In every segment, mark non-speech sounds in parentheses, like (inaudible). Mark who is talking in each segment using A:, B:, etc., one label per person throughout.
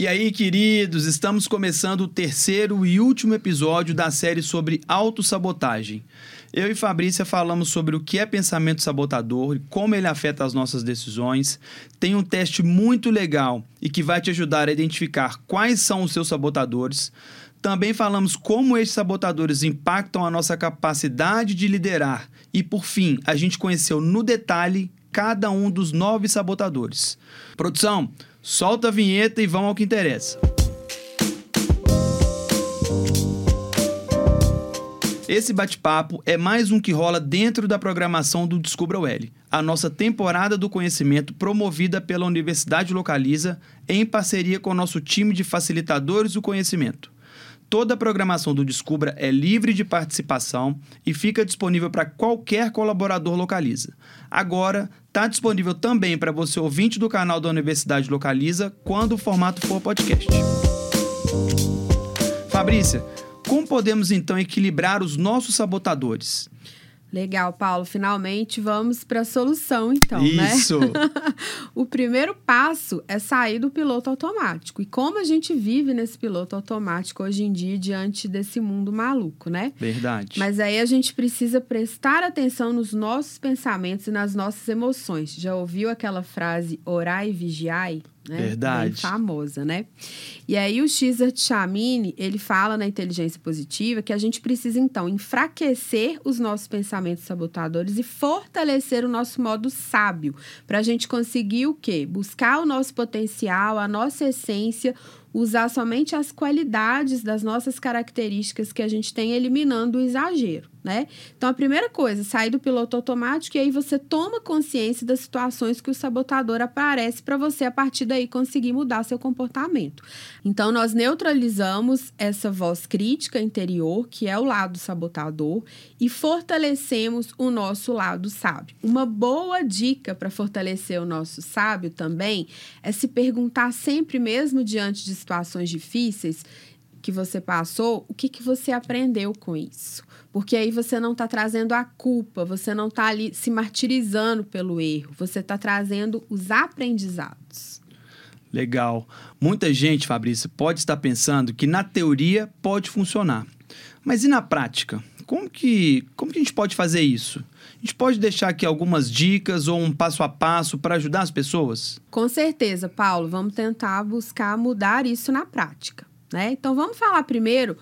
A: E aí, queridos, estamos começando o terceiro e último episódio da série sobre autossabotagem. Eu e Fabrícia falamos sobre o que é pensamento sabotador e como ele afeta as nossas decisões. Tem um teste muito legal e que vai te ajudar a identificar quais são os seus sabotadores. Também falamos como esses sabotadores impactam a nossa capacidade de liderar. E, por fim, a gente conheceu no detalhe cada um dos nove sabotadores. Produção, Solta a vinheta e vamos ao que interessa. Esse bate-papo é mais um que rola dentro da programação do Descubra L, a nossa temporada do conhecimento promovida pela Universidade Localiza em parceria com nosso time de facilitadores do conhecimento. Toda a programação do Descubra é livre de participação e fica disponível para qualquer colaborador Localiza. Agora, está disponível também para você ouvinte do canal da Universidade Localiza quando o formato for podcast. Fabrícia, como podemos então equilibrar os nossos sabotadores?
B: Legal, Paulo. Finalmente vamos para a solução, então,
A: Isso. né? Isso. (laughs)
B: o primeiro passo é sair do piloto automático. E como a gente vive nesse piloto automático hoje em dia diante desse mundo maluco, né?
A: Verdade.
B: Mas aí a gente precisa prestar atenção nos nossos pensamentos e nas nossas emoções. Já ouviu aquela frase orai e vigiai?
A: Né? Verdade. Bem
B: famosa, né? E aí o Xer Chamini, ele fala na inteligência positiva que a gente precisa então enfraquecer os nossos pensamentos sabotadores e fortalecer o nosso modo sábio, para a gente conseguir o quê? Buscar o nosso potencial, a nossa essência, usar somente as qualidades das nossas características que a gente tem, eliminando o exagero, né? Então, a primeira coisa, sair do piloto automático e aí você toma consciência das situações que o sabotador aparece para você, a partir daí, conseguir mudar seu comportamento. Então, nós neutralizamos essa voz crítica interior, que é o lado sabotador, e fortalecemos o nosso lado sábio. Uma boa dica para fortalecer o nosso sábio também é se perguntar sempre, mesmo diante de situações difíceis que você passou, o que, que você aprendeu com isso? Porque aí você não está trazendo a culpa, você não está ali se martirizando pelo erro, você está trazendo os aprendizados.
A: Legal. Muita gente, Fabrício, pode estar pensando que na teoria pode funcionar. Mas e na prática? Como que, como que a gente pode fazer isso? A gente pode deixar aqui algumas dicas ou um passo a passo para ajudar as pessoas?
B: Com certeza, Paulo. Vamos tentar buscar mudar isso na prática. Né? Então, vamos falar primeiro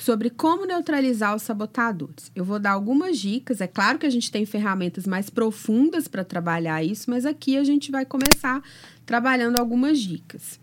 B: sobre como neutralizar os sabotadores. Eu vou dar algumas dicas. É claro que a gente tem ferramentas mais profundas para trabalhar isso, mas aqui a gente vai começar trabalhando algumas dicas.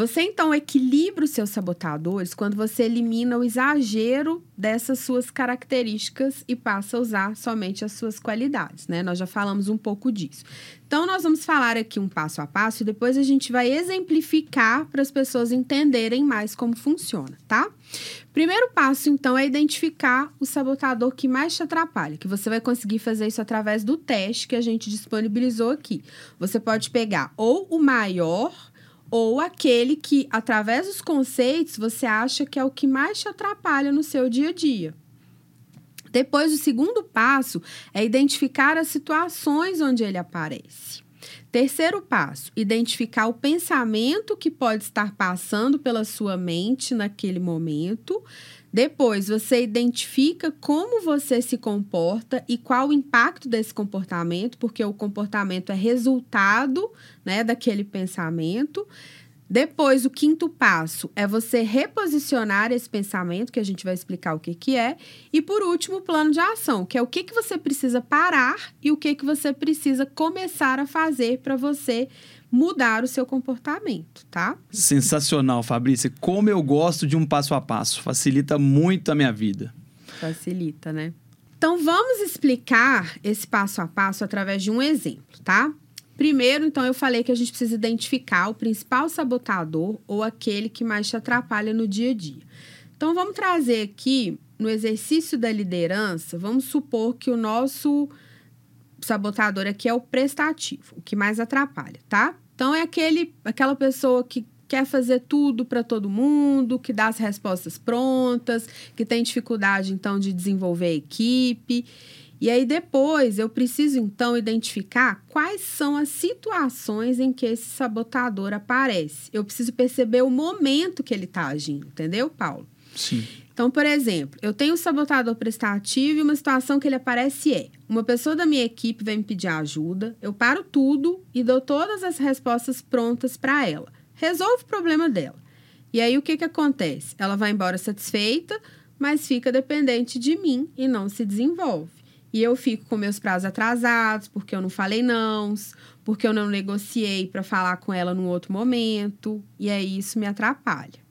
B: Você então equilibra os seus sabotadores quando você elimina o exagero dessas suas características e passa a usar somente as suas qualidades, né? Nós já falamos um pouco disso. Então, nós vamos falar aqui um passo a passo e depois a gente vai exemplificar para as pessoas entenderem mais como funciona, tá? Primeiro passo, então, é identificar o sabotador que mais te atrapalha, que você vai conseguir fazer isso através do teste que a gente disponibilizou aqui. Você pode pegar ou o maior ou aquele que, através dos conceitos, você acha que é o que mais te atrapalha no seu dia a dia. Depois, o segundo passo é identificar as situações onde ele aparece. Terceiro passo, identificar o pensamento que pode estar passando pela sua mente naquele momento. Depois, você identifica como você se comporta e qual o impacto desse comportamento, porque o comportamento é resultado né, daquele pensamento. Depois, o quinto passo é você reposicionar esse pensamento, que a gente vai explicar o que, que é. E por último, o plano de ação, que é o que, que você precisa parar e o que, que você precisa começar a fazer para você mudar o seu comportamento, tá?
A: Sensacional, Fabrícia. Como eu gosto de um passo a passo. Facilita muito a minha vida.
B: Facilita, né? Então, vamos explicar esse passo a passo através de um exemplo, tá? Primeiro, então, eu falei que a gente precisa identificar o principal sabotador ou aquele que mais te atrapalha no dia a dia. Então, vamos trazer aqui no exercício da liderança, vamos supor que o nosso sabotador aqui é o prestativo, o que mais atrapalha, tá? Então, é aquele, aquela pessoa que quer fazer tudo para todo mundo, que dá as respostas prontas, que tem dificuldade, então, de desenvolver a equipe. E aí depois eu preciso então identificar quais são as situações em que esse sabotador aparece. Eu preciso perceber o momento que ele está agindo, entendeu, Paulo?
A: Sim.
B: Então, por exemplo, eu tenho um sabotador prestativo e uma situação que ele aparece é: uma pessoa da minha equipe vem me pedir ajuda, eu paro tudo e dou todas as respostas prontas para ela. Resolvo o problema dela. E aí o que, que acontece? Ela vai embora satisfeita, mas fica dependente de mim e não se desenvolve. E eu fico com meus prazos atrasados, porque eu não falei não, porque eu não negociei para falar com ela num outro momento, e aí isso me atrapalha.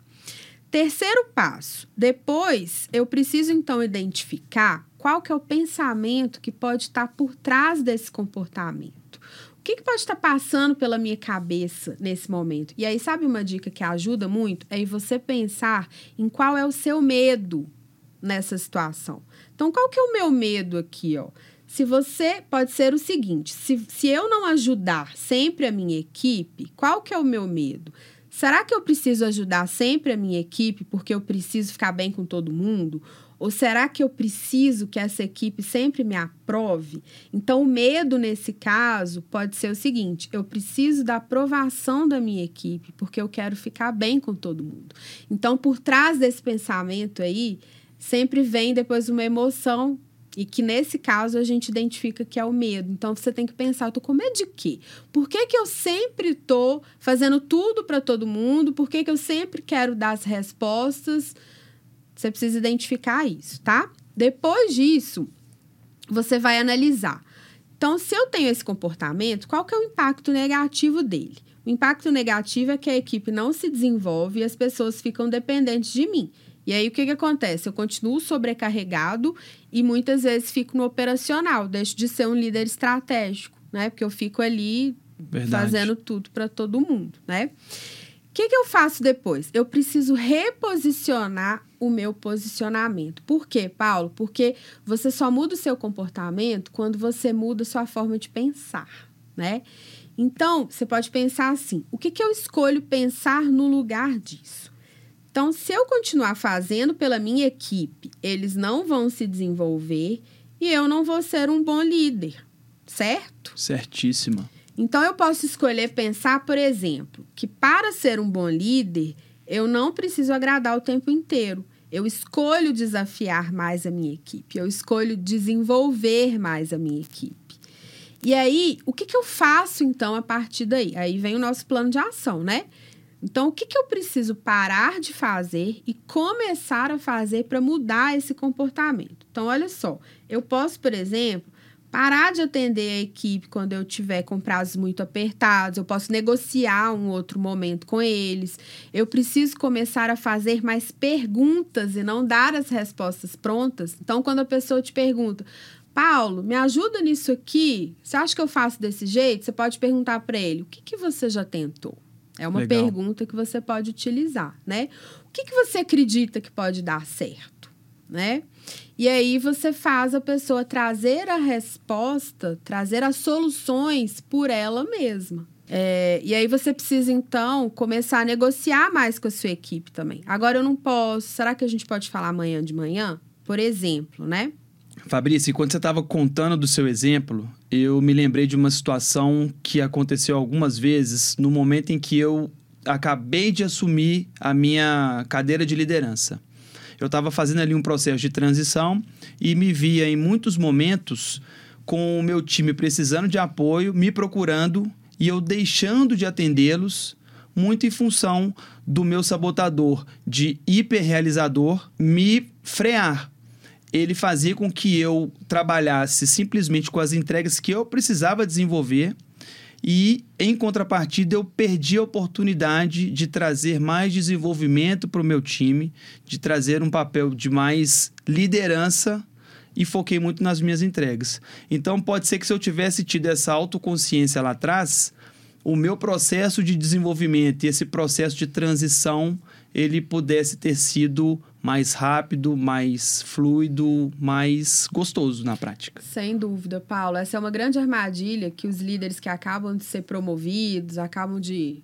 B: Terceiro passo. Depois, eu preciso então identificar qual que é o pensamento que pode estar por trás desse comportamento. O que, que pode estar passando pela minha cabeça nesse momento? E aí, sabe uma dica que ajuda muito? É você pensar em qual é o seu medo nessa situação. Então, qual que é o meu medo aqui, ó? Se você pode ser o seguinte, se, se eu não ajudar sempre a minha equipe, qual que é o meu medo? Será que eu preciso ajudar sempre a minha equipe porque eu preciso ficar bem com todo mundo? Ou será que eu preciso que essa equipe sempre me aprove? Então, o medo nesse caso pode ser o seguinte: eu preciso da aprovação da minha equipe, porque eu quero ficar bem com todo mundo. Então, por trás desse pensamento aí, sempre vem depois uma emoção e que nesse caso a gente identifica que é o medo. Então você tem que pensar, eu tô com medo de quê? Por que, que eu sempre tô fazendo tudo para todo mundo? Por que, que eu sempre quero dar as respostas? Você precisa identificar isso, tá? Depois disso, você vai analisar. Então, se eu tenho esse comportamento, qual que é o impacto negativo dele? O impacto negativo é que a equipe não se desenvolve e as pessoas ficam dependentes de mim. E aí o que, que acontece? Eu continuo sobrecarregado e muitas vezes fico no operacional, deixo de ser um líder estratégico, né? Porque eu fico ali Verdade. fazendo tudo para todo mundo, né? O que, que eu faço depois? Eu preciso reposicionar o meu posicionamento. Por quê, Paulo? Porque você só muda o seu comportamento quando você muda a sua forma de pensar, né? Então, você pode pensar assim: o que, que eu escolho pensar no lugar disso? Então, se eu continuar fazendo pela minha equipe, eles não vão se desenvolver e eu não vou ser um bom líder, certo?
A: Certíssima.
B: Então, eu posso escolher pensar, por exemplo, que para ser um bom líder, eu não preciso agradar o tempo inteiro. Eu escolho desafiar mais a minha equipe, eu escolho desenvolver mais a minha equipe. E aí, o que, que eu faço então a partir daí? Aí vem o nosso plano de ação, né? Então, o que, que eu preciso parar de fazer e começar a fazer para mudar esse comportamento? Então, olha só, eu posso, por exemplo, parar de atender a equipe quando eu tiver com prazos muito apertados, eu posso negociar um outro momento com eles. Eu preciso começar a fazer mais perguntas e não dar as respostas prontas. Então, quando a pessoa te pergunta, Paulo, me ajuda nisso aqui. Você acha que eu faço desse jeito? Você pode perguntar para ele: o que, que você já tentou? É uma Legal. pergunta que você pode utilizar, né? O que, que você acredita que pode dar certo, né? E aí você faz a pessoa trazer a resposta, trazer as soluções por ela mesma. É, e aí você precisa, então, começar a negociar mais com a sua equipe também. Agora eu não posso. Será que a gente pode falar amanhã de manhã? Por exemplo, né?
A: Fabrício, quando você estava contando do seu exemplo, eu me lembrei de uma situação que aconteceu algumas vezes no momento em que eu acabei de assumir a minha cadeira de liderança. Eu estava fazendo ali um processo de transição e me via em muitos momentos com o meu time precisando de apoio, me procurando e eu deixando de atendê-los muito em função do meu sabotador de hiperrealizador me frear ele fazia com que eu trabalhasse simplesmente com as entregas que eu precisava desenvolver e, em contrapartida, eu perdi a oportunidade de trazer mais desenvolvimento para o meu time, de trazer um papel de mais liderança e foquei muito nas minhas entregas. Então, pode ser que se eu tivesse tido essa autoconsciência lá atrás, o meu processo de desenvolvimento e esse processo de transição ele pudesse ter sido mais rápido, mais fluido, mais gostoso na prática.
B: Sem dúvida, Paulo. Essa é uma grande armadilha que os líderes que acabam de ser promovidos, acabam de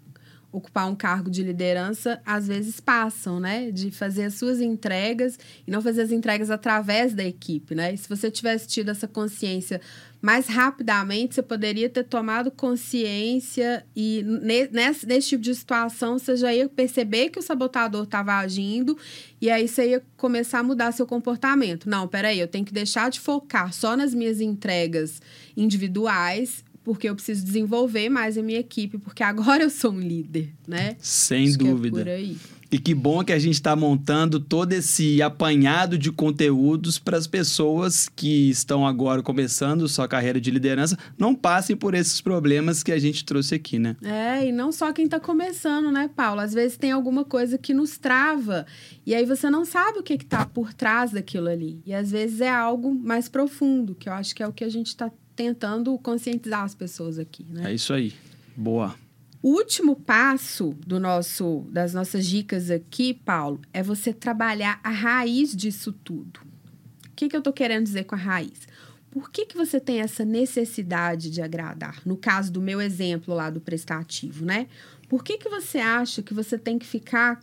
B: ocupar um cargo de liderança, às vezes passam, né? De fazer as suas entregas e não fazer as entregas através da equipe, né? E se você tivesse tido essa consciência mais rapidamente, você poderia ter tomado consciência e nesse, nesse tipo de situação você já ia perceber que o sabotador estava agindo e aí você ia começar a mudar seu comportamento. Não, peraí, eu tenho que deixar de focar só nas minhas entregas individuais porque eu preciso desenvolver mais a minha equipe, porque agora eu sou um líder, né?
A: Sem Acho dúvida.
B: É por aí.
A: E que bom que a gente está montando todo esse apanhado de conteúdos para as pessoas que estão agora começando sua carreira de liderança não passem por esses problemas que a gente trouxe aqui, né?
B: É, e não só quem está começando, né, Paulo? Às vezes tem alguma coisa que nos trava e aí você não sabe o que está por trás daquilo ali. E às vezes é algo mais profundo, que eu acho que é o que a gente está tentando conscientizar as pessoas aqui, né?
A: É isso aí. Boa.
B: O último passo do nosso, das nossas dicas aqui, Paulo, é você trabalhar a raiz disso tudo. O que, que eu estou querendo dizer com a raiz? Por que, que você tem essa necessidade de agradar? No caso do meu exemplo lá do prestativo, né? Por que, que você acha que você tem que ficar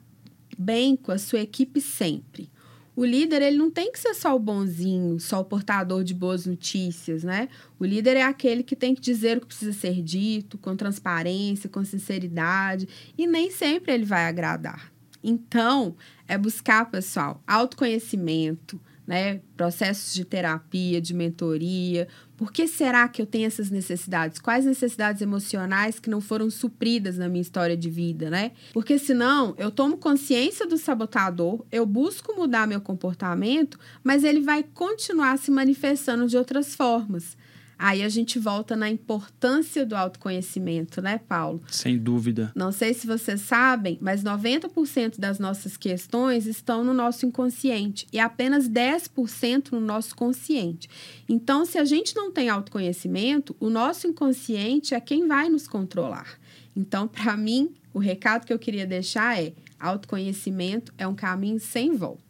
B: bem com a sua equipe sempre? O líder, ele não tem que ser só o bonzinho, só o portador de boas notícias, né? O líder é aquele que tem que dizer o que precisa ser dito, com transparência, com sinceridade, e nem sempre ele vai agradar. Então, é buscar, pessoal, autoconhecimento, né? Processos de terapia, de mentoria. Por que será que eu tenho essas necessidades? Quais necessidades emocionais que não foram supridas na minha história de vida, né? Porque senão eu tomo consciência do sabotador, eu busco mudar meu comportamento, mas ele vai continuar se manifestando de outras formas. Aí a gente volta na importância do autoconhecimento, né, Paulo?
A: Sem dúvida.
B: Não sei se vocês sabem, mas 90% das nossas questões estão no nosso inconsciente e apenas 10% no nosso consciente. Então, se a gente não tem autoconhecimento, o nosso inconsciente é quem vai nos controlar. Então, para mim, o recado que eu queria deixar é: autoconhecimento é um caminho sem volta.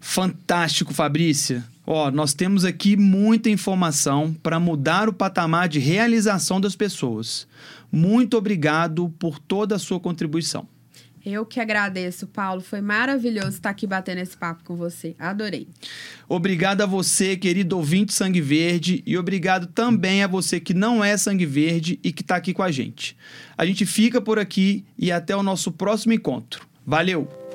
A: Fantástico, Fabrícia. Ó, nós temos aqui muita informação para mudar o patamar de realização das pessoas. Muito obrigado por toda a sua contribuição.
B: Eu que agradeço, Paulo. Foi maravilhoso estar aqui batendo esse papo com você. Adorei.
A: Obrigado a você, querido ouvinte Sangue Verde, e obrigado também a você que não é Sangue Verde e que está aqui com a gente. A gente fica por aqui e até o nosso próximo encontro. Valeu!